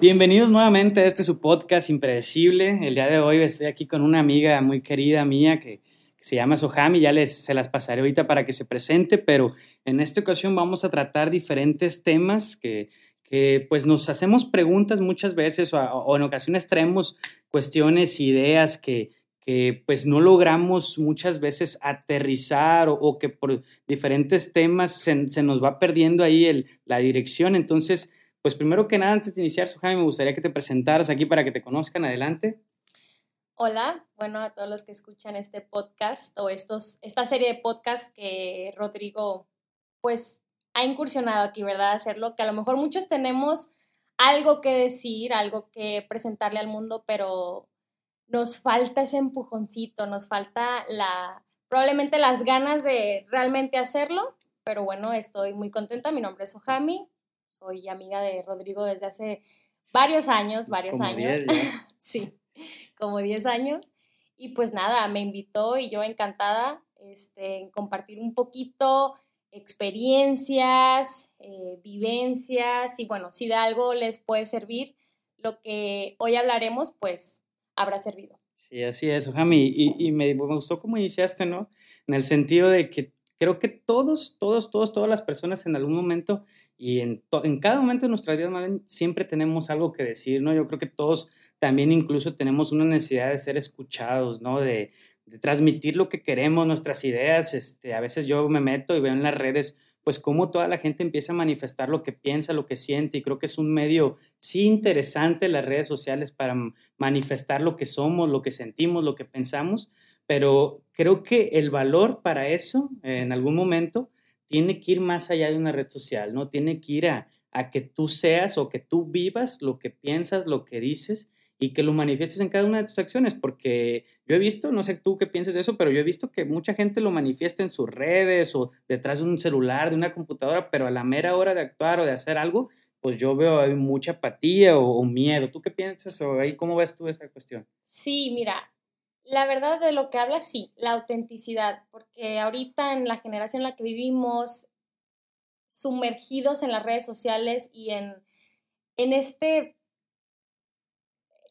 Bienvenidos nuevamente a este su podcast impredecible. El día de hoy estoy aquí con una amiga muy querida mía que, se llama Sohami, ya les, se las pasaré ahorita para que se presente, pero en esta ocasión vamos a tratar diferentes temas que, que pues nos hacemos preguntas muchas veces o, o en ocasiones traemos cuestiones, ideas que, que pues no logramos muchas veces aterrizar o, que por diferentes temas se, se, nos va perdiendo ahí el, la dirección. Entonces, pues primero que nada, antes de iniciar, Jaime, me gustaría que te presentaras aquí para que te conozcan. Adelante. Hola, bueno, a todos los que escuchan este podcast o estos, esta serie de podcasts que Rodrigo pues ha incursionado aquí, ¿verdad? Hacerlo, que a lo mejor muchos tenemos algo que decir, algo que presentarle al mundo, pero nos falta ese empujoncito, nos falta la, probablemente las ganas de realmente hacerlo, pero bueno, estoy muy contenta. Mi nombre es Ojami, soy amiga de Rodrigo desde hace varios años, varios años. sí, como 10 años. Y pues nada, me invitó y yo encantada este, en compartir un poquito experiencias, eh, vivencias y bueno, si de algo les puede servir lo que hoy hablaremos, pues habrá servido. Sí, así es, Jami. Y, y me, me, gustó cómo iniciaste, ¿no? En el sentido de que creo que todos, todos, todos, todas las personas en algún momento y en, en cada momento de nuestra vida siempre tenemos algo que decir, ¿no? Yo creo que todos también incluso tenemos una necesidad de ser escuchados, ¿no? De, de transmitir lo que queremos, nuestras ideas. Este, a veces yo me meto y veo en las redes pues cómo toda la gente empieza a manifestar lo que piensa, lo que siente, y creo que es un medio sí interesante las redes sociales para manifestar lo que somos, lo que sentimos, lo que pensamos, pero creo que el valor para eso, en algún momento, tiene que ir más allá de una red social, ¿no? Tiene que ir a, que tú seas o que tú vivas lo que piensas, lo que dices, y que lo manifiestes en cada una de tus acciones, porque yo he visto, no sé tú qué piensas de eso, pero yo he visto que mucha gente lo manifiesta en sus redes o detrás de un celular, de una computadora, pero a la mera hora de actuar o de hacer algo, pues yo veo hay mucha apatía o, miedo. ¿Tú qué piensas o ahí cómo ves tú esa cuestión? Sí, mira, la verdad de lo que hablas, sí, la autenticidad, porque ahorita en la generación en la que vivimos, sumergidos en las redes sociales y en, en este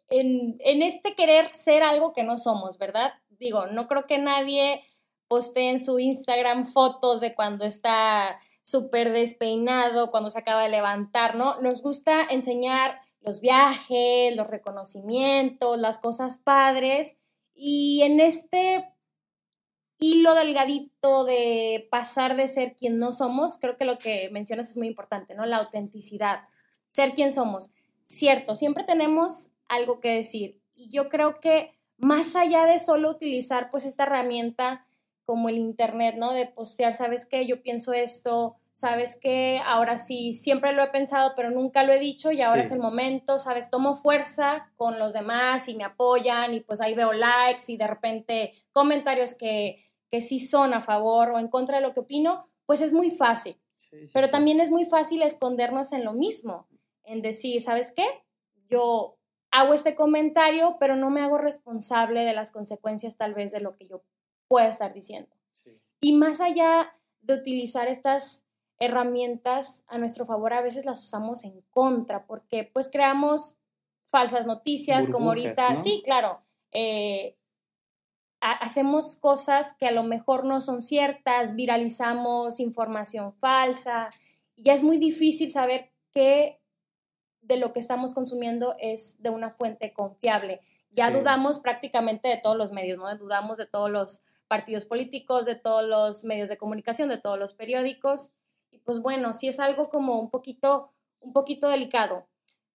en, este querer ser algo que no somos, ¿verdad? Digo, no creo que nadie postee en su Instagram fotos de cuando está súper despeinado, cuando se acaba de levantar, ¿no? Nos gusta enseñar los viajes, los reconocimientos, las cosas padres y en este hilo delgadito de pasar de ser quien no somos, creo que lo que mencionas es muy importante, ¿no? La autenticidad, ser quien somos. Cierto, siempre tenemos algo que decir. Y yo creo que más allá de solo utilizar pues esta herramienta como el Internet, ¿no? De postear, ¿sabes qué? Yo pienso esto, ¿sabes qué? Ahora sí, siempre lo he pensado, pero nunca lo he dicho y ahora es el momento, ¿sabes? Tomo fuerza con los demás y me apoyan y pues ahí veo likes y de repente comentarios que, que sí son a favor o en contra de lo que opino, pues es muy fácil. pero también es muy fácil escondernos en lo mismo, en decir, ¿sabes qué? Yo hago este comentario, pero no me hago responsable de las consecuencias tal vez de lo que yo pueda estar diciendo. Y más allá de utilizar estas herramientas a nuestro favor, a veces las usamos en contra, porque pues creamos falsas noticias, como ahorita, sí, claro, eh, hacemos cosas que a lo mejor no son ciertas, viralizamos información falsa, y ya es muy difícil saber qué de lo que estamos consumiendo es de una fuente confiable. Ya dudamos prácticamente de todos los medios, ¿no? Dudamos de todos los partidos políticos, de todos los medios de comunicación, de todos los periódicos. Pues bueno, sí es algo como un poquito, un poquito delicado.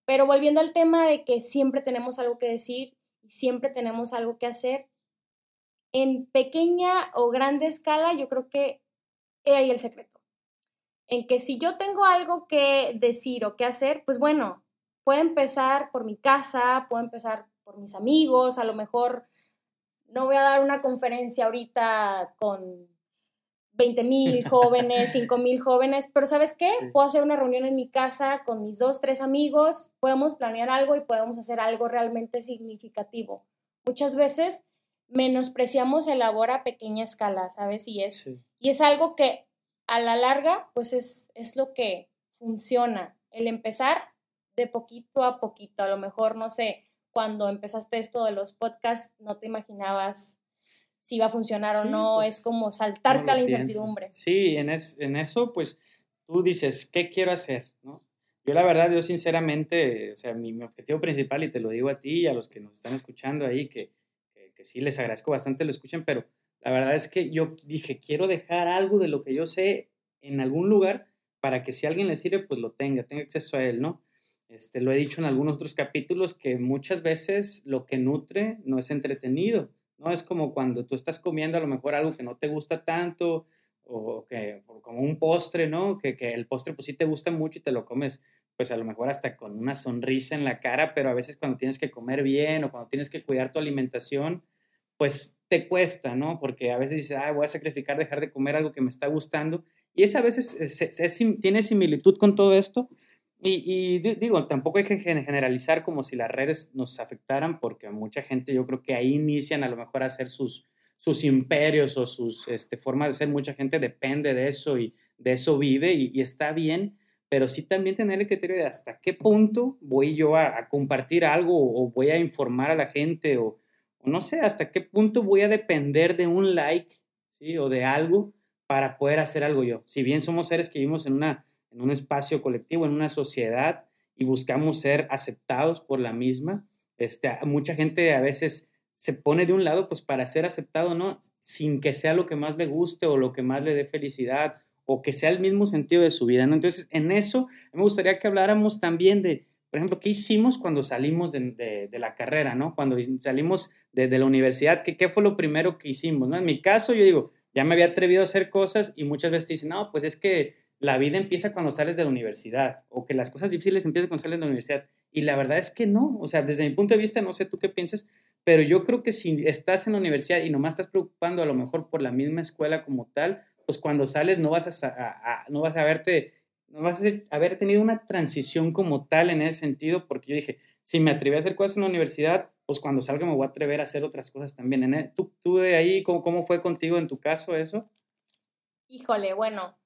Pero volviendo al tema de que siempre tenemos algo que decir siempre tenemos algo que hacer, en pequeña o grande escala, yo creo que he ahí el secreto. En que si yo tengo algo que decir o que hacer, pues bueno, puede empezar por mi casa, puede empezar por mis amigos, a lo mejor no voy a dar una conferencia ahorita con 20 mil jóvenes, 5 mil jóvenes, pero ¿sabes qué? Puedo hacer una reunión en mi casa con mis dos, tres amigos, podemos planear algo y podemos hacer algo realmente significativo. Muchas veces menospreciamos el labor a pequeña escala, ¿sabes? Y es, y es algo que a la larga, pues es, es lo que funciona. El empezar de poquito a poquito. A lo mejor, no sé, cuando empezaste esto de los podcasts, no te imaginabas si iba a funcionar o no. pues, es como saltarte a la incertidumbre. Sí, en, en eso, pues tú dices, ¿qué quiero hacer? ¿no? Yo la verdad, yo sinceramente, o sea, mi, mi, objetivo principal, y te lo digo a ti y a los que nos están escuchando ahí, que, que, que sí les agradezco bastante lo escuchen, pero la verdad es que yo dije, quiero dejar algo de lo que yo sé en algún lugar para que si a alguien le sirve, pues lo tenga, tenga acceso a él, ¿no? Este, lo he dicho en algunos otros capítulos que muchas veces lo que nutre no es entretenido, ¿no? Es como cuando tú estás comiendo a lo mejor algo que no te gusta tanto o que como un postre, ¿no? Que, que el postre pues sí te gusta mucho y te lo comes pues a lo mejor hasta con una sonrisa en la cara, pero a veces cuando tienes que comer bien o cuando tienes que cuidar tu alimentación, pues te cuesta, ¿no? Porque a veces dices, ah, voy a sacrificar dejar de comer algo que me está gustando. Y esa a veces es, es, es, tiene similitud con todo esto. Y, digo, tampoco hay que generalizar como si las redes nos afectaran, porque mucha gente yo creo que ahí inician a lo mejor a hacer sus, sus imperios o sus este, formas de ser. Mucha gente depende de eso y de eso vive y, está bien, pero sí también tener el criterio de hasta qué punto voy yo a, compartir algo o voy a informar a la gente o, no sé, hasta qué punto voy a depender de un like o de algo para poder hacer algo yo. Si bien somos seres que vivimos en, una, en un espacio colectivo, en una sociedad y buscamos ser aceptados por la misma, este, mucha gente a veces se pone de un lado pues para ser aceptado, ¿no? Sin que sea lo que más le guste o lo que más le dé felicidad o que sea el mismo sentido de su vida, ¿no? Entonces, en eso me gustaría que habláramos también de, por ejemplo, qué hicimos cuando salimos de, de, de la carrera, ¿no? Cuando salimos de, de la universidad, ¿qué, ¿qué, fue lo primero que hicimos, ¿no? En mi caso, yo digo, ya me había atrevido a hacer cosas y muchas veces te dicen, no, pues es que la vida empieza cuando sales de la universidad o que las cosas difíciles empiezan cuando sales de la universidad. Y la verdad es que no, o sea, desde mi punto de vista, no sé tú qué piensas, pero yo creo que si estás en la universidad y nomás estás preocupando a lo mejor por la misma escuela como tal, pues cuando sales no vas a, a, no vas a verte, no vas a haber tenido una transición como tal en ese sentido, porque yo dije, si me atreví a hacer cosas en la universidad, pues cuando salga me voy a atrever a hacer otras cosas también. ¿En el, ¿Tú, ¿Tú de ahí, cómo, cómo fue contigo en tu caso eso? Híjole, bueno,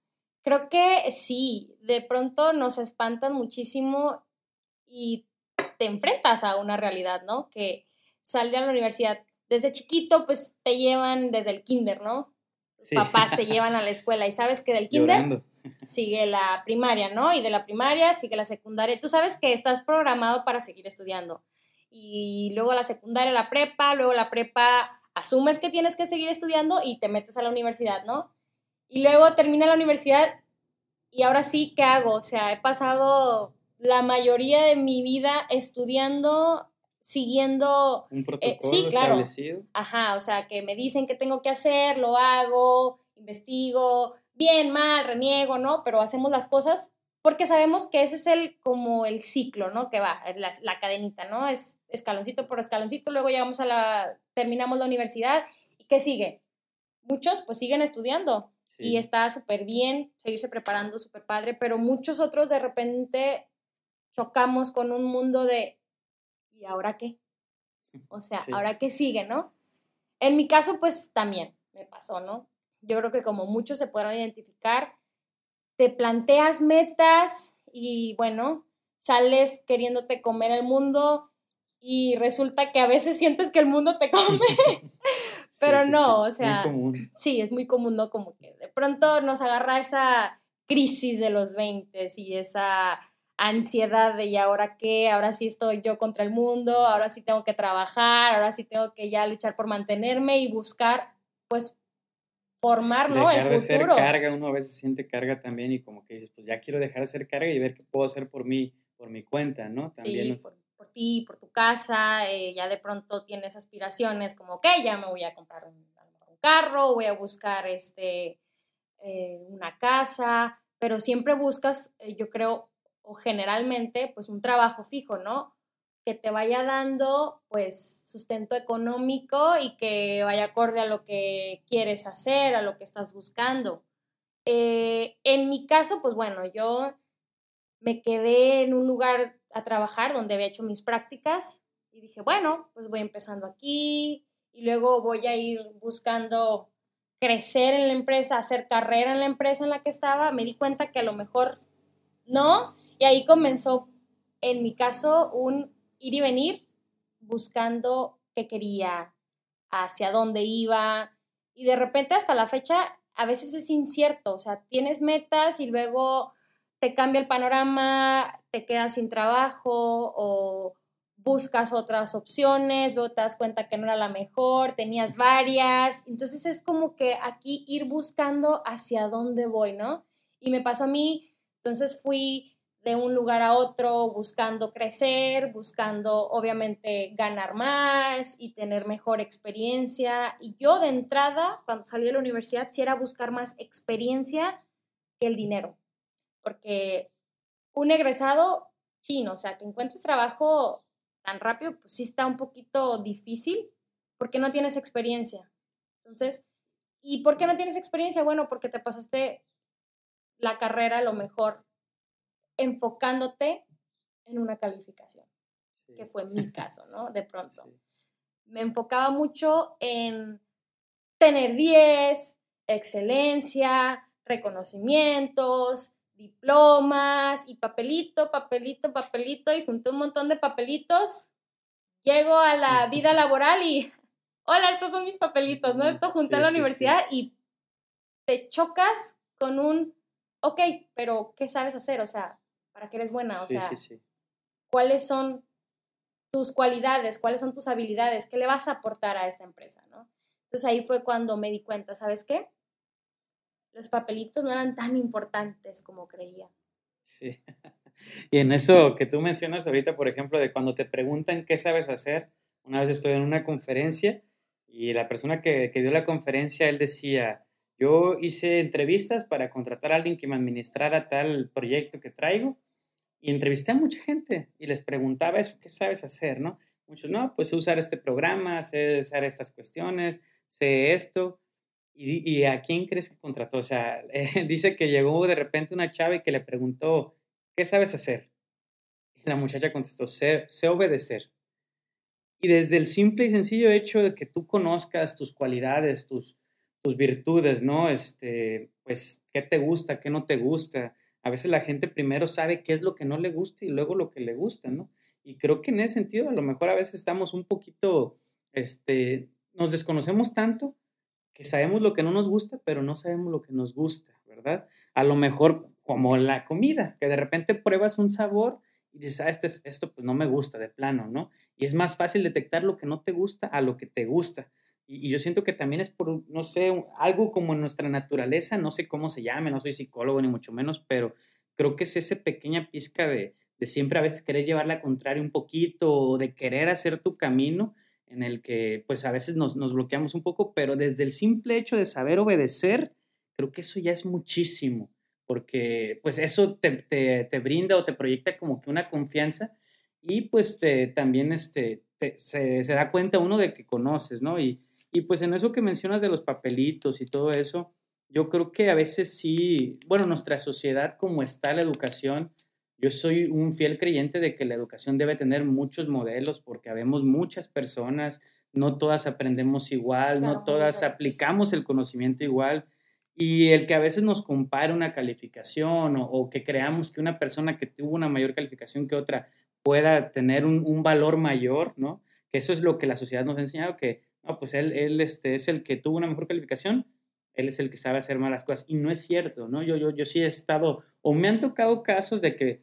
creo que sí, de pronto nos espantan muchísimo y te enfrentas a una realidad, ¿no? Que sal de la universidad, desde chiquito, pues te llevan desde el kinder, ¿no? Sí. Papás te llevan a la escuela y sabes que del kinder Llorando. sigue la primaria, ¿no? Y de la primaria sigue la secundaria. Tú sabes que estás programado para seguir estudiando. Y luego la secundaria, la prepa, luego la prepa, asumes que tienes que seguir estudiando y te metes a la universidad, ¿no? Y luego termina la universidad y ahora sí, ¿qué hago? O sea, he pasado la mayoría de mi vida estudiando siguiendo un protocolo eh, sí, claro. establecido. Ajá, o sea, que me dicen que tengo que hacer, lo hago, investigo, bien, mal, reniego, ¿no? Pero hacemos las cosas porque sabemos que ese es el como el ciclo, ¿no? Que va, la, la cadenita, ¿no? Es escaloncito por escaloncito, luego llegamos a la, terminamos la universidad y ¿qué sigue? Muchos pues siguen estudiando sí. y está súper bien seguirse preparando, súper padre, pero muchos otros de repente chocamos con un mundo de ¿y ahora qué? O sea, sí. ¿ahora qué sigue, no? En mi caso, pues también me pasó, ¿no? Yo creo que como muchos se podrán identificar, te planteas metas y bueno, sales queriéndote comer el mundo y resulta que a veces sientes que el mundo te come. Pero sí, no, o sea, sí, es muy común, ¿no? Como que de pronto nos agarra esa crisis de los 20 y esa ansiedad de y ahora qué, ahora sí estoy yo contra el mundo, ahora sí tengo que trabajar, ahora sí tengo que ya luchar por mantenerme y buscar, pues, formar, ¿no? Dejar el de futuro. ser carga, uno a veces siente carga también y como que dices, pues ya quiero dejar de ser carga y ver qué puedo hacer por mí, por mi cuenta, ¿no? También sí, nos... por, por, ti, por tu casa, eh, ya de pronto tienes aspiraciones como, ok, ya me voy a comprar un, carro, voy a buscar este, eh, una casa, pero siempre buscas, eh, yo creo, o generalmente pues un trabajo fijo, ¿no? Que te vaya dando pues sustento económico y que vaya acorde a lo que quieres hacer, a lo que estás buscando. En mi caso, pues bueno, yo me quedé en un lugar a trabajar donde había hecho mis prácticas y dije, bueno, pues voy empezando aquí y luego voy a ir buscando crecer en la empresa, hacer carrera en la empresa en la que estaba. Me di cuenta que a lo mejor no, y ahí comenzó en mi caso, un ir y venir buscando qué quería, hacia dónde iba, y de repente hasta la fecha a veces es incierto, o sea, tienes metas y luego te cambia el panorama, te quedas sin trabajo o buscas otras opciones, luego te das cuenta que no era la mejor, tenías varias, entonces es como que aquí ir buscando hacia dónde voy, ¿no? Y me pasó a mí, entonces fui de un lugar a otro buscando crecer, buscando obviamente ganar más y tener mejor experiencia. Y yo de entrada, cuando salí de la universidad, sí era buscar más experiencia que el dinero, porque un egresado chino, o sea, que encuentres trabajo tan rápido, pues sí está un poquito difícil porque no tienes experiencia. Entonces, ¿y por qué no tienes experiencia? Bueno, porque te pasaste la carrera a lo mejor enfocándote en una calificación, que fue mi caso, ¿no? De pronto. Me enfocaba mucho en tener 10, excelencia, reconocimientos, diplomas y papelito, papelito, papelito y junté un montón de papelitos. Llego a la vida laboral y, hola, estos son mis papelitos, ¿no? Esto junté a la universidad y te chocas con un, ok, pero ¿qué sabes hacer? O sea, para que eres buena, o sea, cuáles son tus cualidades, cuáles son tus habilidades, qué le vas a aportar a esta empresa, ¿no? Entonces ahí fue cuando me di cuenta, ¿sabes qué? Los papelitos no eran tan importantes como creía. Sí. Y en eso que tú mencionas ahorita, por ejemplo, de cuando te preguntan qué sabes hacer, una vez estoy en una conferencia y la persona que, que dio la conferencia, él decía, yo hice entrevistas para contratar a alguien que me administrara tal proyecto que traigo y entrevisté a mucha gente y les preguntaba eso, ¿qué sabes hacer, no? Muchos, no, pues usar este programa, sé usar estas cuestiones, sé esto. ¿Y, a quién crees que contrató? O sea, dice que llegó de repente una chava y que le preguntó, ¿qué sabes hacer? Y la muchacha contestó, sé, sé obedecer. Y desde el simple y sencillo hecho de que tú conozcas tus cualidades, tus, tus virtudes, ¿no? Este, pues, ¿qué te gusta, qué no te gusta? a veces la gente primero sabe qué es lo que no le gusta y luego lo que le gusta, ¿no? Y creo que en ese sentido a lo mejor a veces estamos un poquito, este, nos desconocemos tanto que sabemos lo que no nos gusta, pero no sabemos lo que nos gusta, ¿verdad? A lo mejor como la comida, que de repente pruebas un sabor y dices, ah, este, esto pues no me gusta de plano, ¿no? Y es más fácil detectar lo que no te gusta a lo que te gusta. Y, yo siento que también es por, no sé, algo como en nuestra naturaleza, no sé cómo se llame, no soy psicólogo ni mucho menos, pero creo que es esa pequeña pizca de, de siempre a veces querer llevarla a contrario un poquito o de querer hacer tu camino en el que pues a veces nos, nos bloqueamos un poco, pero desde el simple hecho de saber obedecer, creo que eso ya es muchísimo, porque pues eso te, te, brinda o te proyecta como que una confianza y pues también este, se, se, da cuenta uno de que conoces, ¿no? Y, y pues en eso que mencionas de los papelitos y todo eso, yo creo que a veces sí, bueno, nuestra sociedad como está la educación, yo soy un fiel creyente de que la educación debe tener muchos modelos porque habemos muchas personas, no todas aprendemos igual, no todas aplicamos el conocimiento igual. Y el que a veces nos compare una calificación o, que creamos que una persona que tuvo una mayor calificación que otra pueda tener un, un valor mayor, ¿no? Que eso es lo que la sociedad nos ha enseñado, que no, pues él, él este, es el que tuvo una mejor calificación, él es el que sabe hacer malas cosas. Y no es cierto, ¿no? Yo, yo, yo sí he estado, o me han tocado casos de que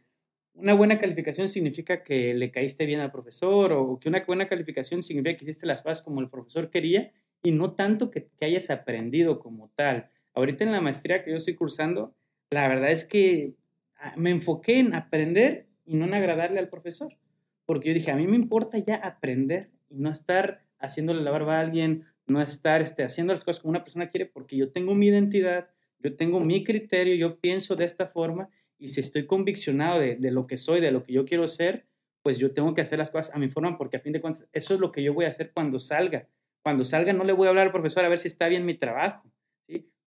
una buena calificación significa que le caíste bien al profesor, o que una buena calificación significa que hiciste las cosas como el profesor quería, y no tanto que, que hayas aprendido como tal. Ahorita en la maestría que yo estoy cursando, la verdad es que ah, me enfoqué en aprender y no en agradarle al profesor. Porque yo dije, a mí me importa ya aprender y no estar haciéndole la barba a alguien, no estar este, haciendo las cosas como una persona quiere, porque yo tengo mi identidad, yo tengo mi criterio, yo pienso de esta forma y si estoy conviccionado de, de, lo que soy, de lo que yo quiero ser, pues yo tengo que hacer las cosas a mi forma, porque a fin de cuentas eso es lo que yo voy a hacer cuando salga. Cuando salga no le voy a hablar al profesor a ver si está bien mi trabajo.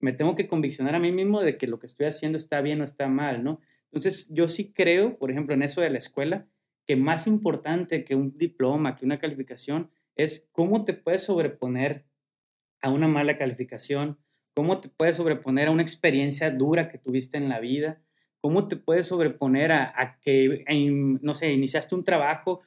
Me tengo que conviccionar a mí mismo de que lo que estoy haciendo está bien o está mal, ¿no? Entonces yo sí creo, por ejemplo, en eso de la escuela, que más importante que un diploma, que una calificación, es cómo te puedes sobreponer a una mala calificación, cómo te puedes sobreponer a una experiencia dura que tuviste en la vida, ¿cómo te puedes sobreponer a, que, no sé, iniciaste un trabajo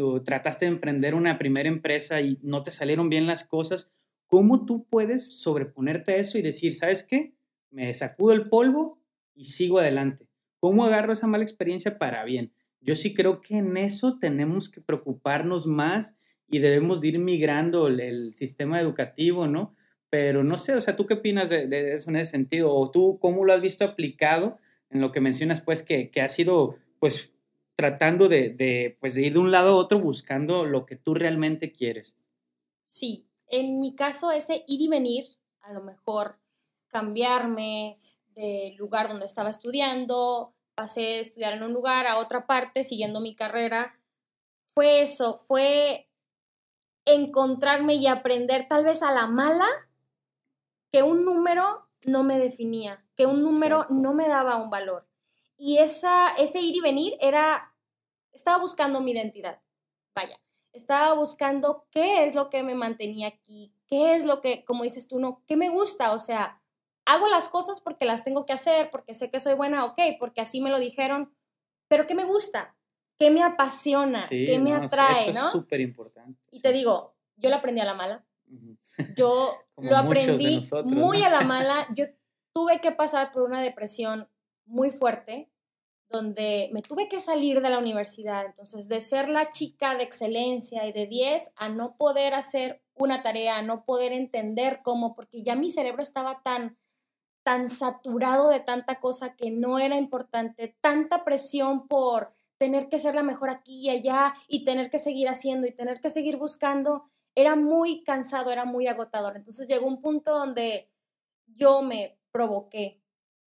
o, trataste de emprender una primera empresa y no te salieron bien las cosas? ¿Cómo tú puedes sobreponerte a eso y decir, ¿sabes qué? Me sacudo el polvo y sigo adelante. ¿Cómo agarro esa mala experiencia para bien? Yo sí creo que en eso tenemos que preocuparnos más y debemos de ir migrando el, sistema educativo, ¿no? Pero no sé, o sea, ¿tú qué opinas de, eso en ese sentido? ¿O tú cómo lo has visto aplicado en lo que mencionas, pues, que, que ha sido, pues, tratando de, de, pues, de ir de un lado a otro buscando lo que tú realmente quieres? Sí, en mi caso ese ir y venir, a lo mejor cambiarme del lugar donde estaba estudiando, pasé de estudiar en un lugar a otra parte siguiendo mi carrera, fue eso, fue encontrarme y aprender tal vez a la mala que un número no me definía, que un número no me daba un valor. Y esa, ese ir y venir era, estaba buscando mi identidad, vaya, estaba buscando qué es lo que me mantenía aquí, qué es lo que, como dices tú, no, qué me gusta, o sea, hago las cosas porque las tengo que hacer, porque sé que soy buena, ok, porque así me lo dijeron, pero qué me gusta, qué me apasiona, qué me atrae, eso ¿no? Es súper importante. Y te digo, yo lo aprendí a la mala. Yo lo aprendí muy a la mala. Yo tuve que pasar por una depresión muy fuerte, donde me tuve que salir de la universidad. Entonces, de ser la chica de excelencia y de 10 a no poder hacer una tarea, a no poder entender cómo, porque ya mi cerebro estaba tan tan saturado de tanta cosa que no era importante, tanta presión por tener que ser la mejor aquí y allá y tener que seguir haciendo y tener que seguir buscando, era muy cansado, era muy agotador. Entonces llegó un punto donde yo me provoqué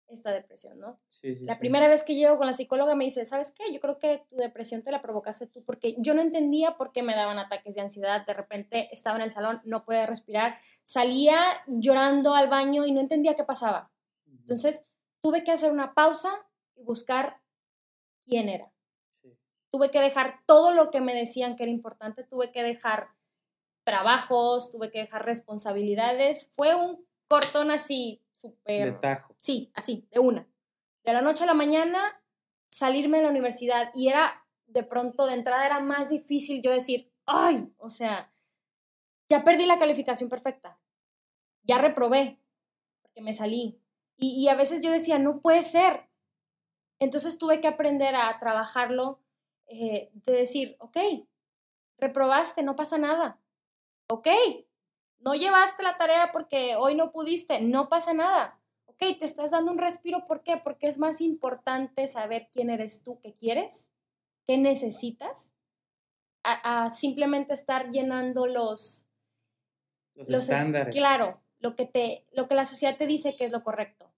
esta depresión, ¿no? la primera vez que llego con la psicóloga me dice, ¿sabes qué? Yo creo que tu depresión te la provocaste tú porque yo no entendía por qué me daban ataques de ansiedad. De repente estaba en el salón, no podía respirar, salía llorando al baño y no entendía qué pasaba. Entonces tuve que hacer una pausa y buscar quién era. Tuve que dejar todo lo que me decían que era importante, tuve que dejar trabajos, tuve que dejar responsabilidades. Fue un cortón así súper... De tajo. Sí, así, de una. De la noche a la mañana, salirme de la universidad y era, de pronto, de entrada era más difícil yo decir, ay, o sea, ya perdí la calificación perfecta, ya reprobé, porque me salí. Y, a veces yo decía, no puede ser. Entonces tuve que aprender a trabajarlo, eh, de decir, ok, reprobaste, no pasa nada. Ok, no llevaste la tarea porque hoy no pudiste, no pasa nada. Ok, te estás dando un respiro, ¿por qué? Porque es más importante saber quién eres tú, qué quieres, qué necesitas, a, simplemente estar llenando los, los, estándares. claro, lo que, te, lo que la sociedad te dice que es lo correcto.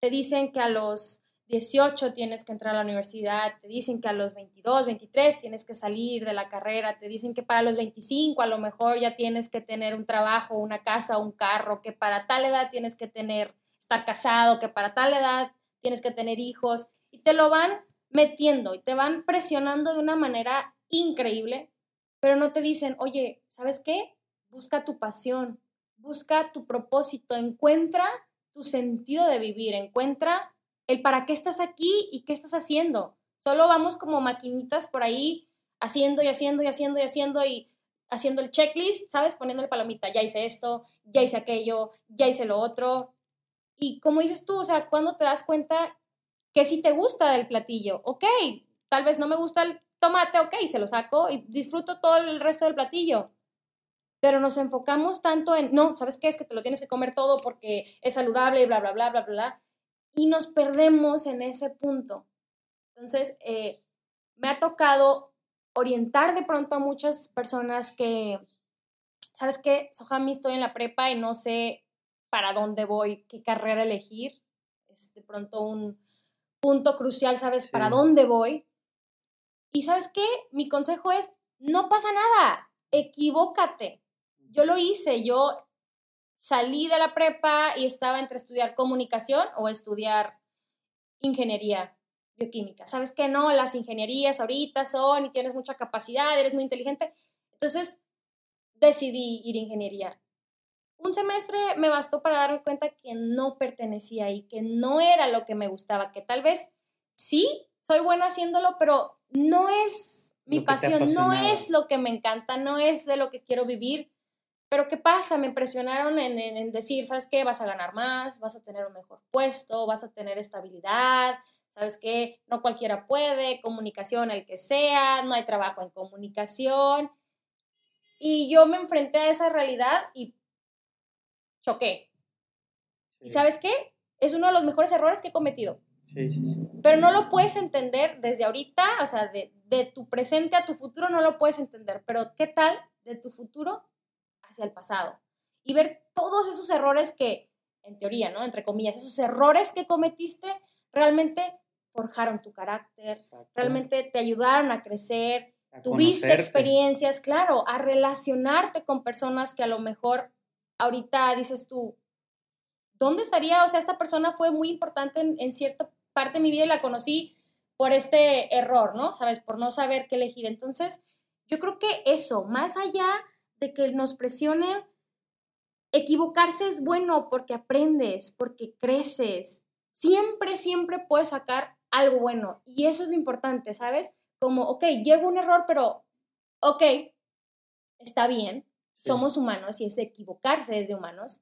Te dicen que a los 18 tienes que entrar a la universidad, te dicen que a los 22, 23 tienes que salir de la carrera, te dicen que para los 25 a lo mejor ya tienes que tener un trabajo, una casa, un carro, que para tal edad tienes que tener, estar casado, que para tal edad tienes que tener hijos, y te lo van metiendo y te van presionando de una manera increíble, pero no te dicen, oye, ¿sabes qué? Busca tu pasión, busca tu propósito, encuentra tu sentido de vivir, encuentra el para qué estás aquí y qué estás haciendo. Solo vamos como maquinitas por ahí haciendo y haciendo y haciendo y haciendo y haciendo el checklist, ¿sabes? Poniéndole palomita, ya hice esto, ya hice aquello, ya hice lo otro. Y como dices tú, o sea, cuando te das cuenta que si te gusta del platillo, ok, tal vez no me gusta el tomate, ok, se lo saco y disfruto todo el resto del platillo. Pero nos enfocamos tanto en, no, ¿sabes qué? Es que te lo tienes que comer todo porque es saludable y bla, bla, bla, bla, bla y nos perdemos en ese punto. Entonces, eh, me ha tocado orientar de pronto a muchas personas que, ¿sabes qué? Sohami, estoy en la prepa y no sé para dónde voy, qué carrera elegir. Es de pronto un punto crucial, ¿sabes? Para dónde voy. Y ¿sabes qué? Mi consejo es, no pasa nada, equivócate. Yo lo hice, yo salí de la prepa y estaba entre estudiar comunicación o estudiar ingeniería bioquímica. ¿Sabes que no? Las ingenierías ahorita son y tienes mucha capacidad, eres muy inteligente. Entonces decidí ir a ingeniería. Un semestre me bastó para darme cuenta que no pertenecía ahí, que no era lo que me gustaba, que tal vez sí, soy buena haciéndolo, pero no es mi pasión, no es lo que me encanta, no es de lo que quiero vivir. Pero ¿qué pasa? Me presionaron en, en, decir, ¿sabes qué? Vas a ganar más, vas a tener un mejor puesto, vas a tener estabilidad, ¿sabes qué? No cualquiera puede, comunicación el que sea, no hay trabajo en comunicación. Y yo me enfrenté a esa realidad y choqué. ¿Y sabes qué? Es uno de los mejores errores que he cometido. Sí, sí, sí. Pero no lo puedes entender desde ahorita, o sea, de, de tu presente a tu futuro no lo puedes entender. Pero ¿qué tal de tu futuro hacia el pasado? Y ver todos esos errores que, en teoría, ¿no? Entre comillas, esos errores que cometiste realmente forjaron tu carácter, realmente te ayudaron a crecer, tuviste experiencias, claro, a relacionarte con personas que a lo mejor ahorita dices tú, ¿dónde estaría? O sea, esta persona fue muy importante en, cierta parte de mi vida y la conocí por este error, ¿no? ¿Sabes? Por no saber qué elegir. Entonces, yo creo que eso, más allá de que nos presionen, equivocarse es bueno porque aprendes, porque creces. Siempre, siempre puedes sacar algo bueno. Y eso es lo importante, ¿sabes? Como, ok, llega un error, pero, ok, está bien, somos humanos y es de equivocarse desde humanos.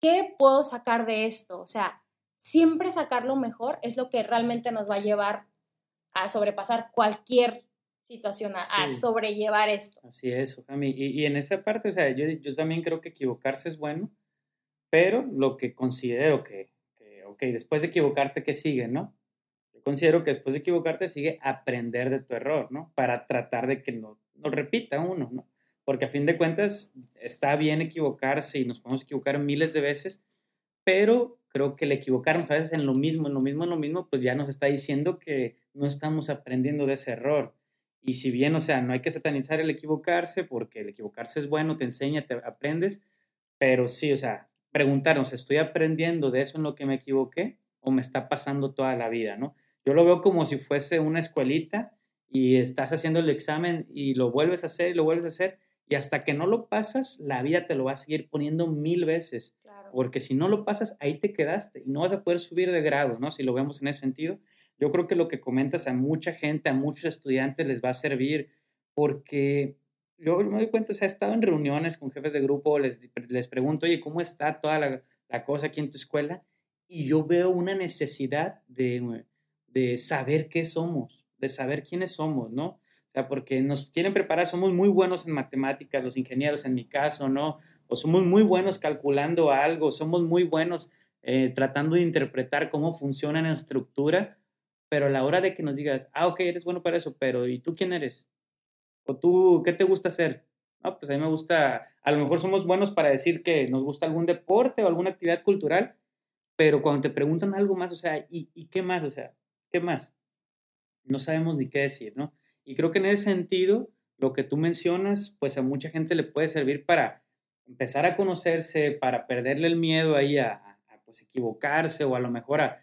¿Qué puedo sacar de esto? O sea, siempre sacar lo mejor es lo que realmente nos va a llevar a sobrepasar cualquier situación, a, sobrellevar esto. Así es, Jami. Y, y, en esa parte, o sea, yo, yo, también creo que equivocarse es bueno, pero lo que considero que, que, ok, después de equivocarte, ¿qué sigue, no? considero que después de equivocarte sigue aprender de tu error, ¿no? Para tratar de que no, no repita uno, ¿no? Porque a fin de cuentas está bien equivocarse y nos podemos equivocar miles de veces, pero creo que el equivocarnos a veces en lo mismo, en lo mismo, en lo mismo, pues ya nos está diciendo que no estamos aprendiendo de ese error. Y si bien, o sea, no hay que satanizar el equivocarse, porque el equivocarse es bueno, te enseña, te aprendes, pero sí, o sea, preguntarnos, ¿estoy aprendiendo de eso en lo que me equivoqué o me está pasando toda la vida, ¿no? Yo lo veo como si fuese una escuelita y estás haciendo el examen y lo vuelves a hacer y lo vuelves a hacer y hasta que no lo pasas, la vida te lo va a seguir poniendo mil veces. Porque si no lo pasas, ahí te quedaste y no vas a poder subir de grado, ¿no? Si lo vemos en ese sentido. Yo creo que lo que comentas a mucha gente, a muchos estudiantes les va a servir porque yo me doy cuenta, o sea, he estado en reuniones con jefes de grupo, les, les pregunto, oye, ¿cómo está toda la, la cosa aquí en tu escuela? Y yo veo una necesidad de de saber qué somos, de saber quiénes somos, ¿no? O sea, porque nos quieren preparar, somos muy buenos en matemáticas, los ingenieros en mi caso, ¿no? O somos muy buenos calculando algo, somos muy buenos eh, tratando de interpretar cómo funciona la estructura, pero a la hora de que nos digas, ah, ok, eres bueno para eso, pero ¿y tú quién eres? ¿O tú qué te gusta hacer? No, pues a mí me gusta, a lo mejor somos buenos para decir que nos gusta algún deporte o alguna actividad cultural, pero cuando te preguntan algo más, o sea, ¿y, y qué más? O sea, ¿qué más? No sabemos ni qué decir, ¿no? Y creo que en ese sentido, lo que tú mencionas, pues a mucha gente le puede servir para empezar a conocerse, para perderle el miedo ahí a, pues, equivocarse o a lo mejor a...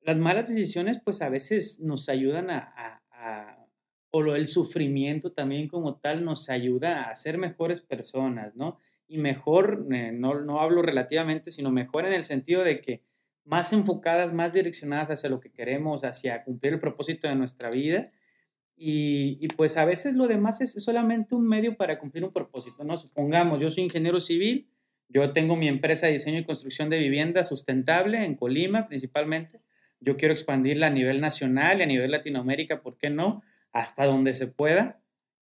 Las malas decisiones, pues a veces nos ayudan a, a, o el sufrimiento también como tal nos ayuda a ser mejores personas, ¿no? Y mejor, eh, no, no hablo relativamente, sino mejor en el sentido de que más enfocadas, más direccionadas hacia lo que queremos, hacia cumplir el propósito de nuestra vida. Y, pues a veces lo demás es solamente un medio para cumplir un propósito, ¿no? Supongamos, yo soy ingeniero civil, yo tengo mi empresa de diseño y construcción de vivienda sustentable en Colima principalmente. Yo quiero expandirla a nivel nacional y a nivel Latinoamérica, ¿por qué no? Hasta donde se pueda.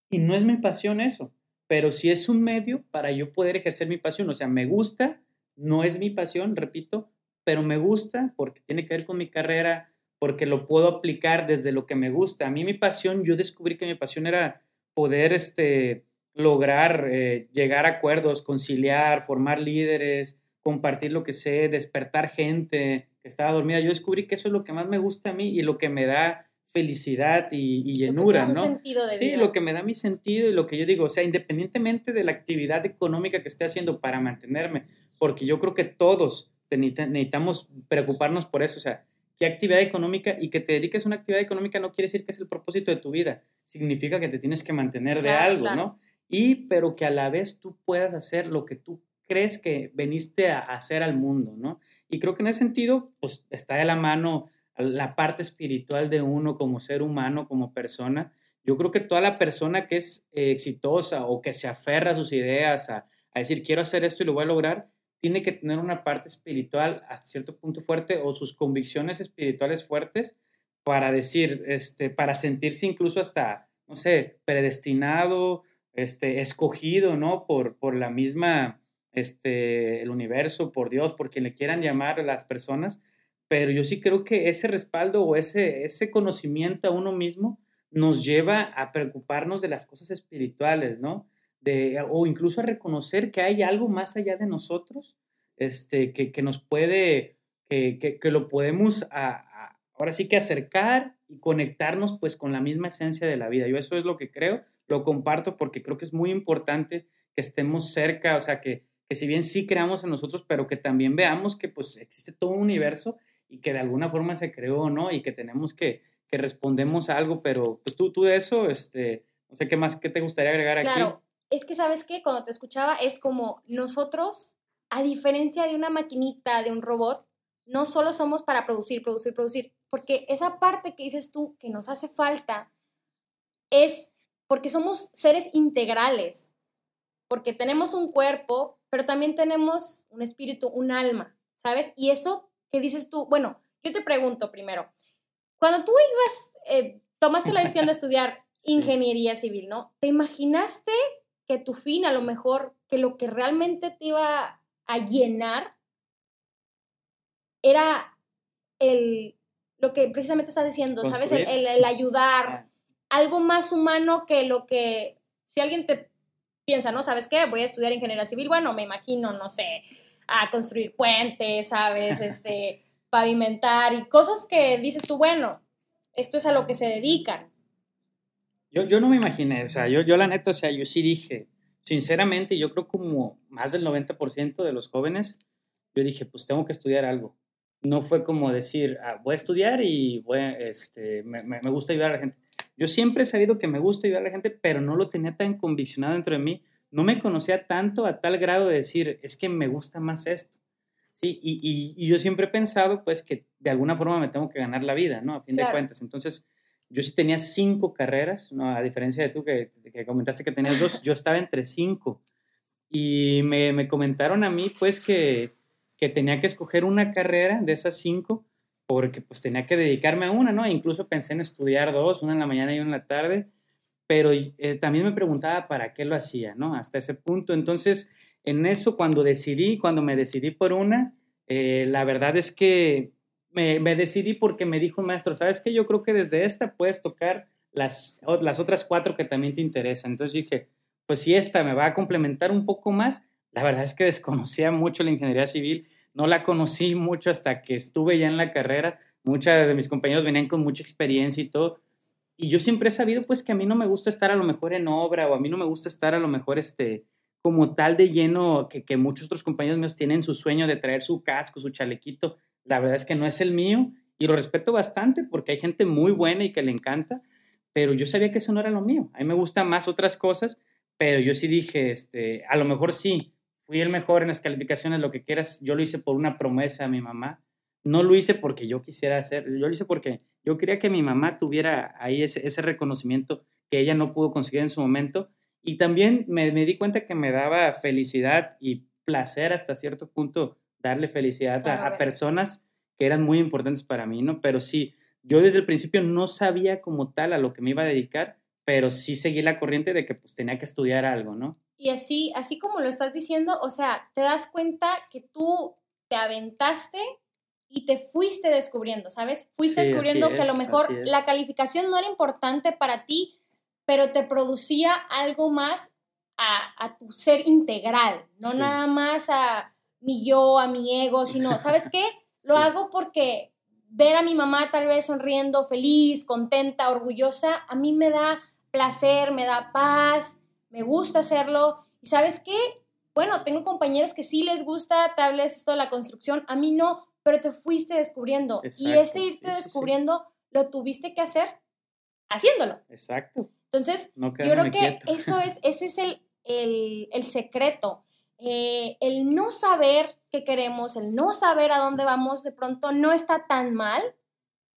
Y no es mi pasión eso, pero sí es un medio para yo poder ejercer mi pasión. O sea, me gusta, no es mi pasión, repito, pero me gusta porque tiene que ver con mi carrera, porque lo puedo aplicar desde lo que me gusta. A mí mi pasión, yo descubrí que mi pasión era poder este, lograr eh, llegar a acuerdos, conciliar, formar líderes, compartir lo que sé, despertar gente estaba dormida. Yo descubrí que eso es lo que más me gusta a mí y lo que me da felicidad y, llenura, ¿no? sí, lo que me da mi sentido y lo que yo digo, o sea, independientemente de la actividad económica que esté haciendo para mantenerme, porque yo creo que todos necesitamos preocuparnos por eso, o sea, qué actividad económica y que te dediques a una actividad económica no quiere decir que es el propósito de tu vida, significa que te tienes que mantener de algo, ¿no? Y pero que a la vez tú puedas hacer lo que tú crees que veniste a hacer al mundo, ¿no? Y creo que en ese sentido, pues está de la mano la parte espiritual de uno como ser humano, como persona. Yo creo que toda la persona que es eh, exitosa o que se aferra a sus ideas, a, a decir, quiero hacer esto y lo voy a lograr, tiene que tener una parte espiritual hasta cierto punto fuerte o sus convicciones espirituales fuertes para decir, este, para sentirse incluso hasta, no sé, predestinado, este, escogido, ¿no? Por, por la misma, este, el universo, por Dios, por quien le quieran llamar a las personas. Pero yo sí creo que ese respaldo o ese, ese conocimiento a uno mismo nos lleva a preocuparnos de las cosas espirituales, ¿no? De, o incluso a reconocer que hay algo más allá de nosotros, este, que, que nos puede, que, que, lo podemos ahora sí que acercar y conectarnos pues con la misma esencia de la vida. Yo eso es lo que creo, lo comparto porque creo que es muy importante que estemos cerca, o sea, que, que si bien sí creamos en nosotros, pero que también veamos que pues existe todo un universo y que de alguna forma se creó, ¿no? Y que tenemos que, que respondemos a algo, pero pues tú, tú de eso, este, no sé qué más, qué te gustaría agregar aquí. Claro, es que sabes que cuando te escuchaba es como nosotros, a diferencia de una maquinita, de un robot, no solo somos para producir, producir, producir, porque esa parte que dices tú que nos hace falta es porque somos seres integrales, porque tenemos un cuerpo, pero también tenemos un espíritu, un alma, ¿sabes? Y eso que dices tú, bueno, yo te pregunto primero, cuando tú ibas, eh, tomaste la decisión de estudiar ingeniería civil, ¿no? ¿Te imaginaste que tu fin, a lo mejor, que lo que realmente te iba a llenar era el, lo que precisamente estás diciendo, ¿sabes? El, ayudar, ah. algo más humano que lo que, si alguien te piensa, ¿no? ¿Sabes qué? Voy a estudiar ingeniería civil, bueno, me imagino, no sé, a construir puentes, ¿sabes? Este, pavimentar y cosas que dices tú, bueno, esto es a lo que se dedican. Yo, yo no me imaginé, o sea, yo, yo la neta, o sea, yo sí dije, sinceramente, yo creo como más del 90% de los jóvenes, yo dije, pues tengo que estudiar algo no fue como decir, ah, voy a estudiar y voy este, me, me, gusta ayudar a la gente. Yo siempre he sabido que me gusta ayudar a la gente, pero no lo tenía tan conviccionado dentro de mí. No me conocía tanto a tal grado de decir, es que me gusta más esto. Sí, y, y, y yo siempre he pensado, pues, que de alguna forma me tengo que ganar la vida, ¿no? A fin de cuentas. Entonces, yo sí tenía cinco carreras, ¿no? A diferencia de tú que, que comentaste que tenías dos, yo estaba entre cinco. Y me, me comentaron a mí, pues, que que tenía que escoger una carrera de esas cinco porque pues tenía que dedicarme a una, ¿no? incluso pensé en estudiar dos, una en la mañana y una en la tarde, pero eh, también me preguntaba para qué lo hacía, ¿no? Hasta ese punto. Entonces, en eso, cuando decidí, cuando me decidí por una, eh, la verdad es que me, decidí porque me dijo un maestro, ¿sabes qué? Yo creo que desde esta puedes tocar las, las otras cuatro que también te interesan. Entonces dije, pues si esta me va a complementar un poco más, la verdad es que desconocía mucho la ingeniería civil, no la conocí mucho hasta que estuve ya en la carrera. Muchas de mis compañeros venían con mucha experiencia y todo. Y yo siempre he sabido pues que a mí no me gusta estar a lo mejor en obra o a mí no me gusta estar a lo mejor este como tal de lleno que, que muchos otros compañeros míos tienen su sueño de traer su casco, su chalequito. La verdad es que no es el mío y lo respeto bastante porque hay gente muy buena y que le encanta, pero yo sabía que eso no era lo mío. A mí me gustan más otras cosas, pero yo sí dije, este, a lo mejor sí, fui el mejor en las calificaciones, lo que quieras. Yo lo hice por una promesa a mi mamá. No lo hice porque yo quisiera hacer, yo lo hice porque yo quería que mi mamá tuviera ahí ese, ese reconocimiento que ella no pudo conseguir en su momento. Y también me, me, di cuenta que me daba felicidad y placer hasta cierto punto darle felicidad a, a, personas que eran muy importantes para mí, ¿no? Pero sí, yo desde el principio no sabía como tal a lo que me iba a dedicar, pero sí seguí la corriente de que pues tenía que estudiar algo, ¿no? Y así, así como lo estás diciendo, o sea, te das cuenta que tú te aventaste y te fuiste descubriendo, ¿sabes? Fuiste descubriendo que a lo mejor la calificación no era importante para ti, pero te producía algo más a, tu ser integral, no nada más a mi yo, a mi ego, sino, ¿sabes qué? Lo hago porque ver a mi mamá tal vez sonriendo, feliz, contenta, orgullosa, a mí me da placer, me da paz, me gusta hacerlo. ¿Y sabes qué? Bueno, tengo compañeros que sí les gusta tal vez esto de la construcción, a mí no, pero te fuiste descubriendo. y ese irte descubriendo lo tuviste que hacer haciéndolo. Exacto. Entonces, yo creo que eso es, ese es el, el, secreto. Eh, el no saber qué queremos, el no saber a dónde vamos, de pronto no está tan mal,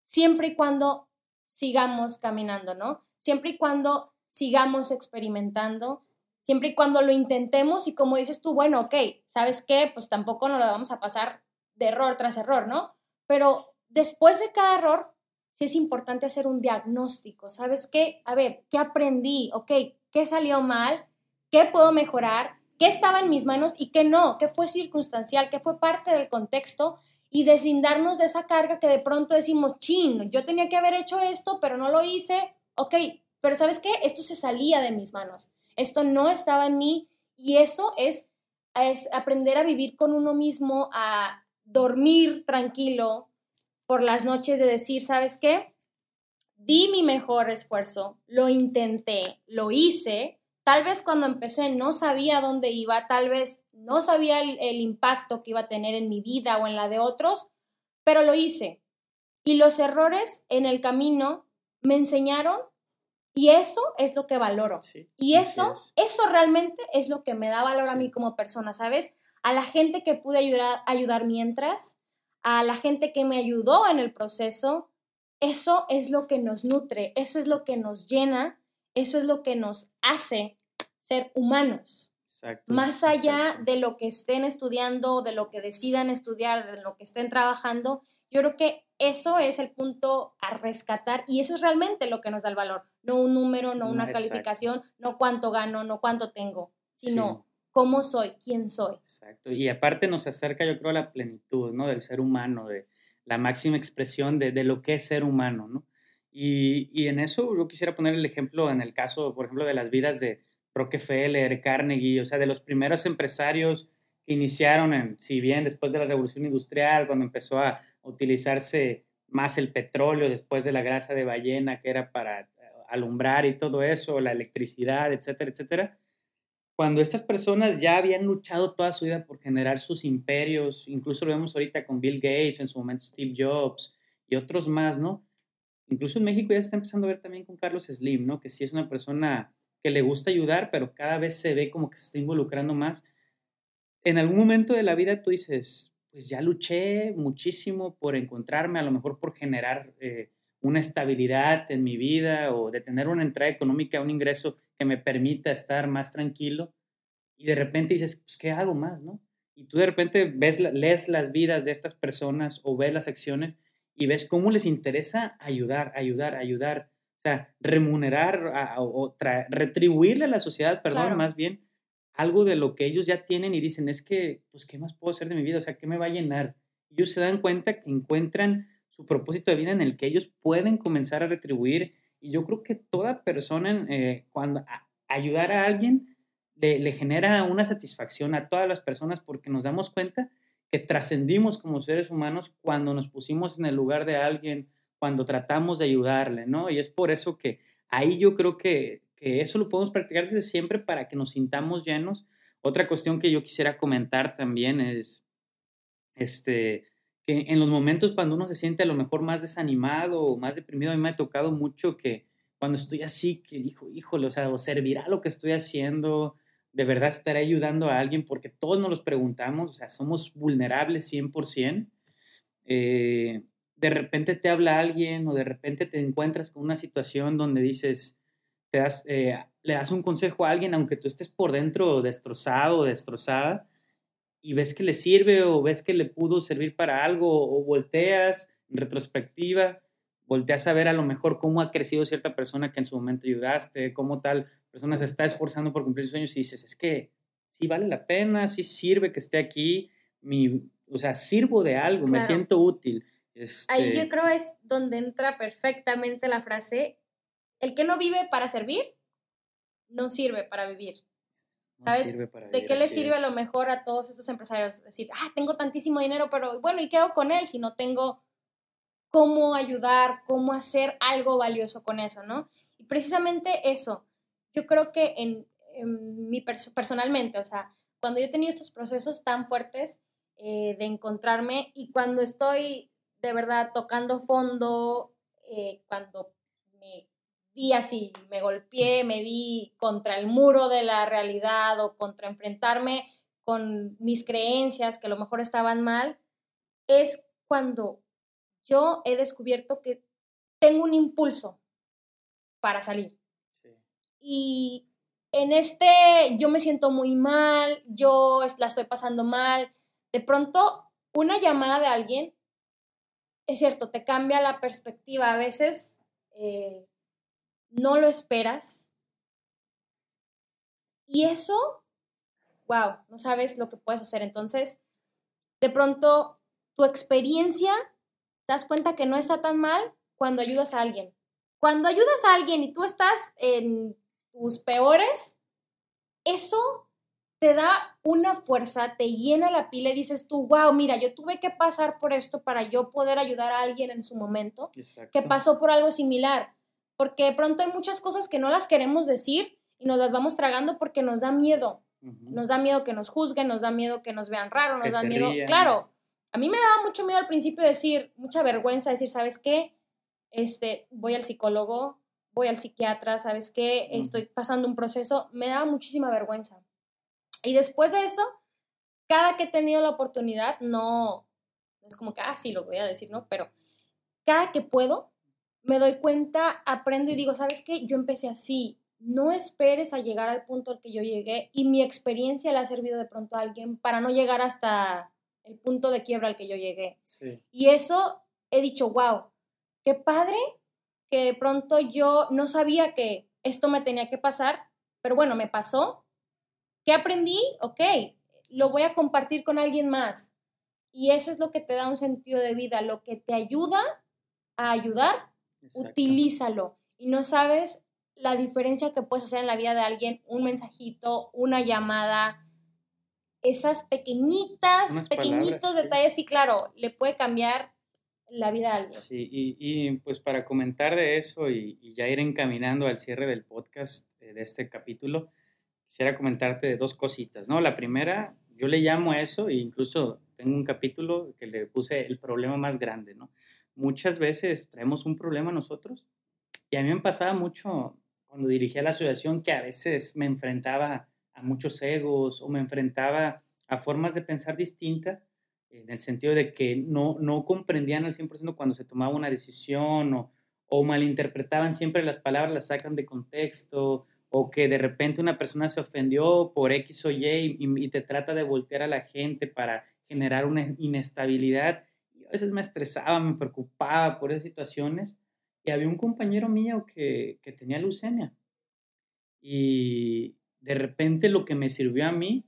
siempre y cuando sigamos caminando, ¿no? Siempre y cuando sigamos experimentando, siempre y cuando lo intentemos y como dices tú, bueno, ok, ¿sabes qué? Pues tampoco nos lo vamos a pasar de error tras error, ¿no? Pero después de cada error, sí es importante hacer un diagnóstico, ¿sabes qué? A ver, ¿qué aprendí? Ok, ¿qué salió mal? ¿Qué puedo mejorar? ¿Qué estaba en mis manos y qué no? ¿Qué fue circunstancial? ¿Qué fue parte del contexto? Y deslindarnos de esa carga que de pronto decimos, chin, yo tenía que haber hecho esto, pero no lo hice. Ok, pero ¿sabes qué? Esto se salía de mis manos. Esto no estaba en mí y eso es, es aprender a vivir con uno mismo, a dormir tranquilo por las noches de decir, ¿sabes qué? Di mi mejor esfuerzo, lo intenté, lo hice. Tal vez cuando empecé no sabía dónde iba, tal vez no sabía el, el impacto que iba a tener en mi vida o en la de otros, pero lo hice. Y los errores en el camino me enseñaron y eso es lo que valoro. y eso, eso realmente es lo que me da valor a mí como persona, ¿sabes? A la gente que pude ayudar, ayudar mientras, a la gente que me ayudó en el proceso, eso es lo que nos nutre, eso es lo que nos llena, eso es lo que nos hace ser humanos. Más allá de lo que estén estudiando, de lo que decidan estudiar, de lo que estén trabajando, yo creo que eso es el punto a rescatar y eso es realmente lo que nos da el valor, no un número, no una calificación, no cuánto gano, no cuánto tengo, sino cómo soy, quién soy. Exacto, y aparte nos acerca yo creo a la plenitud, ¿no? Del ser humano, de la máxima expresión de, de lo que es ser humano, ¿no? Y, y, en eso yo quisiera poner el ejemplo en el caso, por ejemplo, de las vidas de Rockefeller, Carnegie, o sea, de los primeros empresarios que iniciaron, en, si bien después de la revolución industrial, cuando empezó a utilizarse más el petróleo después de la grasa de ballena que era para alumbrar y todo eso, la electricidad, etcétera, etcétera. Cuando estas personas ya habían luchado toda su vida por generar sus imperios, incluso lo vemos ahorita con Bill Gates, en su momento Steve Jobs y otros más, ¿no? Incluso en México ya se está empezando a ver también con Carlos Slim, ¿no? Que sí es una persona que le gusta ayudar, pero cada vez se ve como que se está involucrando más. En algún momento de la vida tú dices, pues ya luché muchísimo por encontrarme, a lo mejor por generar eh, una estabilidad en mi vida o de tener una entrada económica, un ingreso que me permita estar más tranquilo. Y de repente dices, pues, ¿qué hago más, no? Y tú de repente ves, lees las vidas de estas personas o ves las acciones y ves cómo les interesa ayudar, ayudar, ayudar. O sea, remunerar o retribuirle a la sociedad, perdón, más bien, algo de lo que ellos ya tienen y dicen, es que, pues, ¿qué más puedo hacer de mi vida? O sea, ¿qué me va a llenar? Ellos se dan cuenta que encuentran su propósito de vida en el que ellos pueden comenzar a retribuir. Y yo creo que toda persona, eh, cuando ayudar a alguien, le, genera una satisfacción a todas las personas porque nos damos cuenta que trascendimos como seres humanos cuando nos pusimos en el lugar de alguien, cuando tratamos de ayudarle, ¿no? Y es por eso que ahí yo creo que eso lo podemos practicar desde siempre para que nos sintamos llenos. Otra cuestión que yo quisiera comentar también es este, en los momentos cuando uno se siente a lo mejor más desanimado o más deprimido, a mí me ha tocado mucho que cuando estoy así, que dijo, híjole, o sea, o servirá lo que estoy haciendo, de verdad estaré ayudando a alguien, porque todos nos los preguntamos, o sea, somos vulnerables 100%. Eh, de repente te habla alguien o de repente te encuentras con una situación donde dices, te das, eh, le das un consejo a alguien, aunque tú estés por dentro destrozado o destrozada, y ves que le sirve o ves que le pudo servir para algo, o volteas en retrospectiva, volteas a ver a lo mejor cómo ha crecido cierta persona que en su momento ayudaste, cómo tal persona se está esforzando por cumplir sus sueños y dices, es que sí vale la pena, sí sirve que esté aquí, mi, o sea, sirvo de algo, me siento útil. Ahí yo este creo es donde entra perfectamente la frase, el que no vive para servir, no sirve para vivir. ¿Sabes? ¿De qué le sirve a lo mejor a todos estos empresarios? Decir, ah, tengo tantísimo dinero, pero bueno, ¿y qué hago con él si no tengo cómo ayudar, cómo hacer algo valioso con eso, ¿no? Y precisamente eso, yo creo que en, mi personalmente, o sea, cuando yo he tenido estos procesos tan fuertes eh, de encontrarme y cuando estoy de verdad tocando fondo, eh, cuando me y así, me golpeé, me di contra el muro de la realidad o contra enfrentarme con mis creencias que a lo mejor estaban mal, es cuando yo he descubierto que tengo un impulso para salir. Y en este yo me siento muy mal, yo la estoy pasando mal. De pronto, una llamada de alguien, es cierto, te cambia la perspectiva. A veces eh, no lo esperas. Y eso, wow, no sabes lo que puedes hacer. Entonces, de pronto, tu experiencia, te das cuenta que no está tan mal cuando ayudas a alguien. Cuando ayudas a alguien y tú estás en tus peores, eso te da una fuerza, te llena la pila y dices tú, wow, mira, yo tuve que pasar por esto para yo poder ayudar a alguien en su momento que pasó por algo similar. Porque de pronto hay muchas cosas que no las queremos decir y nos las vamos tragando porque nos da miedo. Nos da miedo que nos juzguen, nos da miedo que nos vean raro, nos da miedo. Claro, a mí me daba mucho miedo al principio decir, mucha vergüenza decir, ¿sabes qué? Este, voy al psicólogo, voy al psiquiatra, ¿sabes qué? Estoy pasando un proceso, me daba muchísima vergüenza. Y después de eso, cada que he tenido la oportunidad, no, es como que, ah, sí, lo voy a decir, ¿no? Pero cada que puedo, me doy cuenta, aprendo y digo, ¿sabes qué? Yo empecé así. No esperes a llegar al punto al que yo llegué y mi experiencia le ha servido de pronto a alguien para no llegar hasta el punto de quiebra al que yo llegué. Y eso he dicho, wow, qué padre que de pronto yo no sabía que esto me tenía que pasar, pero bueno, me pasó. ¿Qué aprendí? Ok, lo voy a compartir con alguien más. Y eso es lo que te da un sentido de vida, lo que te ayuda a ayudar, utilízalo. Y no sabes la diferencia que puedes hacer en la vida de alguien, un mensajito, una llamada, esas pequeñitas, pequeñitos detalles, sí, claro, le puede cambiar la vida a alguien. Sí, y, pues para comentar de eso y, ya ir encaminando al cierre del podcast eh, de este capítulo, quisiera comentarte de dos cositas, ¿no? La primera, yo le llamo a eso, e incluso tengo un capítulo que le puse el problema más grande, ¿no? Muchas veces traemos un problema nosotros y a mí me pasaba mucho cuando dirigía la asociación que a veces me enfrentaba a muchos egos o me enfrentaba a formas de pensar distintas en el sentido de que no, no comprendían al 100% cuando se tomaba una decisión o, o malinterpretaban siempre las palabras, las sacan de contexto o que de repente una persona se ofendió por X o Y y, te trata de voltear a la gente para generar una inestabilidad. A veces me estresaba, me preocupaba por esas situaciones. Y había un compañero mío que, que tenía leucemia. Y de repente lo que me sirvió a mí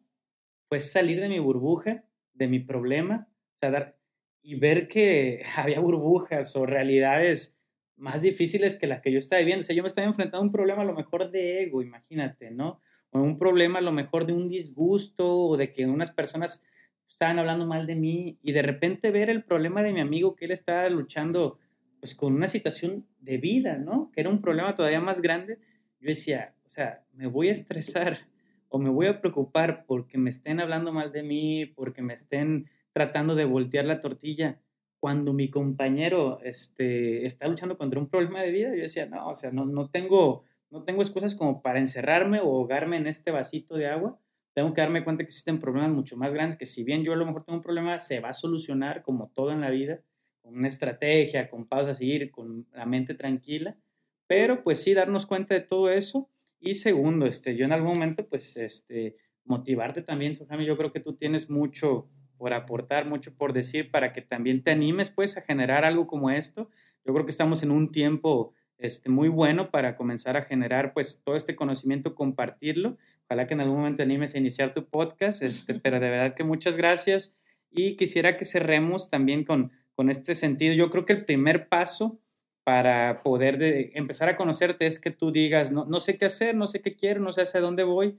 fue salir de mi burbuja de mi problema, o sea, dar, y ver que había burbujas o realidades más difíciles que las que yo estaba viviendo. O sea, yo me estaba enfrentando a un problema a lo mejor de ego, imagínate, ¿no? O un problema a lo mejor de un disgusto o de que unas personas estaban hablando mal de mí y de repente ver el problema de mi amigo que él estaba luchando pues con una situación de vida, ¿no? Que era un problema todavía más grande. Yo decía, o sea, me voy a estresar o me voy a preocupar porque me estén hablando mal de mí, porque me estén tratando de voltear la tortilla, cuando mi compañero este, está luchando contra un problema de vida, yo decía, no, o sea, no, no, tengo, no tengo excusas como para encerrarme o ahogarme en este vasito de agua. Tengo que darme cuenta que existen problemas mucho más grandes, que si bien yo a lo mejor tengo un problema, se va a solucionar como todo en la vida, con una estrategia, con pasos a seguir, con la mente tranquila. Pero pues sí, darnos cuenta de todo eso y segundo, este, yo en algún momento, pues, este, motivarte también, Sojami, yo creo que tú tienes mucho por aportar, mucho por decir para que también te animes, pues, a generar algo como esto. Yo creo que estamos en un tiempo este, muy bueno para comenzar a generar, pues, todo este conocimiento, compartirlo. Ojalá que en algún momento animes a iniciar tu podcast, este, pero de verdad que muchas gracias y quisiera que cerremos también con, con este sentido. Yo creo que el primer paso para poder de, empezar a conocerte es que tú digas, no, no sé qué hacer, no sé qué quiero, no sé hacia dónde voy,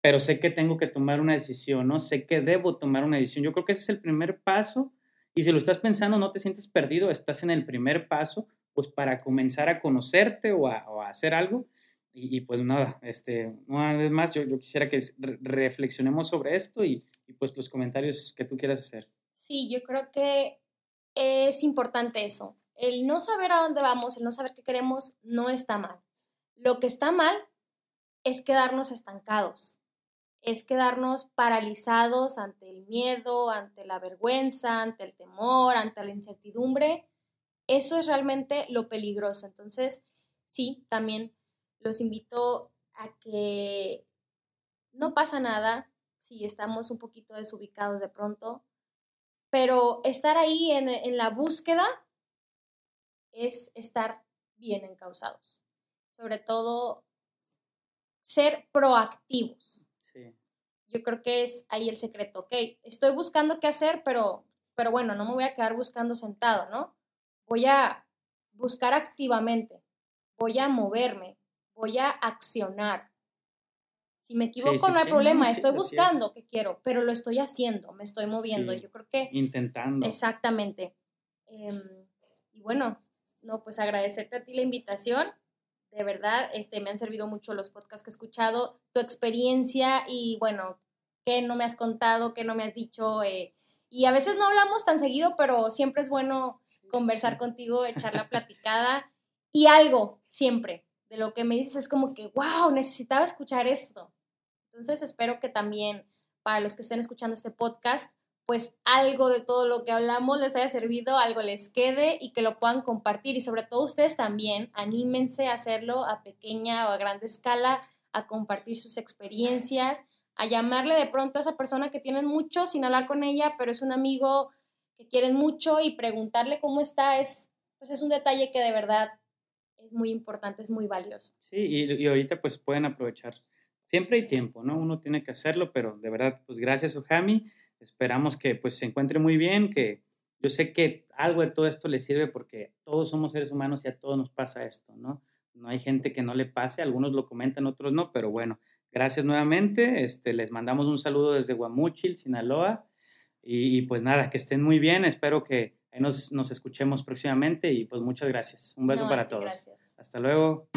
pero sé que tengo que tomar una decisión, ¿no? Sé que debo tomar una decisión. Yo creo que ese es el primer paso y si lo estás pensando, no te sientes perdido, estás en el primer paso, pues para comenzar a conocerte o a, hacer algo. Y, pues nada, este, una vez más, yo, yo quisiera que reflexionemos sobre esto y, y pues los comentarios que tú quieras hacer. Sí, yo creo que es importante eso, el no saber a dónde vamos, el no saber qué queremos, no está mal. Lo que está mal es quedarnos estancados, es quedarnos paralizados ante el miedo, ante la vergüenza, ante el temor, ante la incertidumbre. Eso es realmente lo peligroso. Entonces, sí, también los invito a que no pasa nada si estamos un poquito desubicados de pronto, pero estar ahí en, en la búsqueda es estar bien encausados. Sobre todo, ser proactivos. Yo creo que es ahí el secreto. Ok, estoy buscando qué hacer, pero, pero bueno, no me voy a quedar buscando sentado, ¿no? Voy a buscar activamente, voy a moverme, voy a accionar. Si me equivoco, no hay problema, estoy buscando qué quiero, pero lo estoy haciendo, me estoy moviendo. Yo creo que... Intentando. Exactamente. Em, y bueno, no, pues agradecerte a ti la invitación. De verdad, este, me han servido mucho los podcasts que he escuchado, tu experiencia y bueno, qué no me has contado, qué no me has dicho. Eh, y a veces no hablamos tan seguido, pero siempre es bueno conversar contigo, echar la platicada y algo, siempre, de lo que me dices es como que, wow, necesitaba escuchar esto. Entonces espero que también para los que estén escuchando este podcast, pues algo de todo lo que hablamos les haya servido, algo les quede y que lo puedan compartir. Y sobre todo ustedes también, anímense a hacerlo a pequeña o a grande escala, a compartir sus experiencias, a llamarle de pronto a esa persona que tienen mucho sin hablar con ella, pero es un amigo que quieren mucho y preguntarle cómo está es, pues es un detalle que de verdad es muy importante, es muy valioso. Sí, y, y ahorita pues pueden aprovechar. Siempre hay tiempo, ¿no? Uno tiene que hacerlo, pero de verdad, pues gracias, Ojami. Esperamos que pues se encuentre muy bien, que yo sé que algo de todo esto le sirve porque todos somos seres humanos y a todos nos pasa esto, ¿no? No hay gente que no le pase, algunos lo comentan, otros no, pero bueno, gracias nuevamente. Este, les mandamos un saludo desde Guamuchil, Sinaloa. Y, pues nada, que estén muy bien. Espero que nos, nos escuchemos próximamente y pues muchas gracias. Un beso para todos. Hasta luego.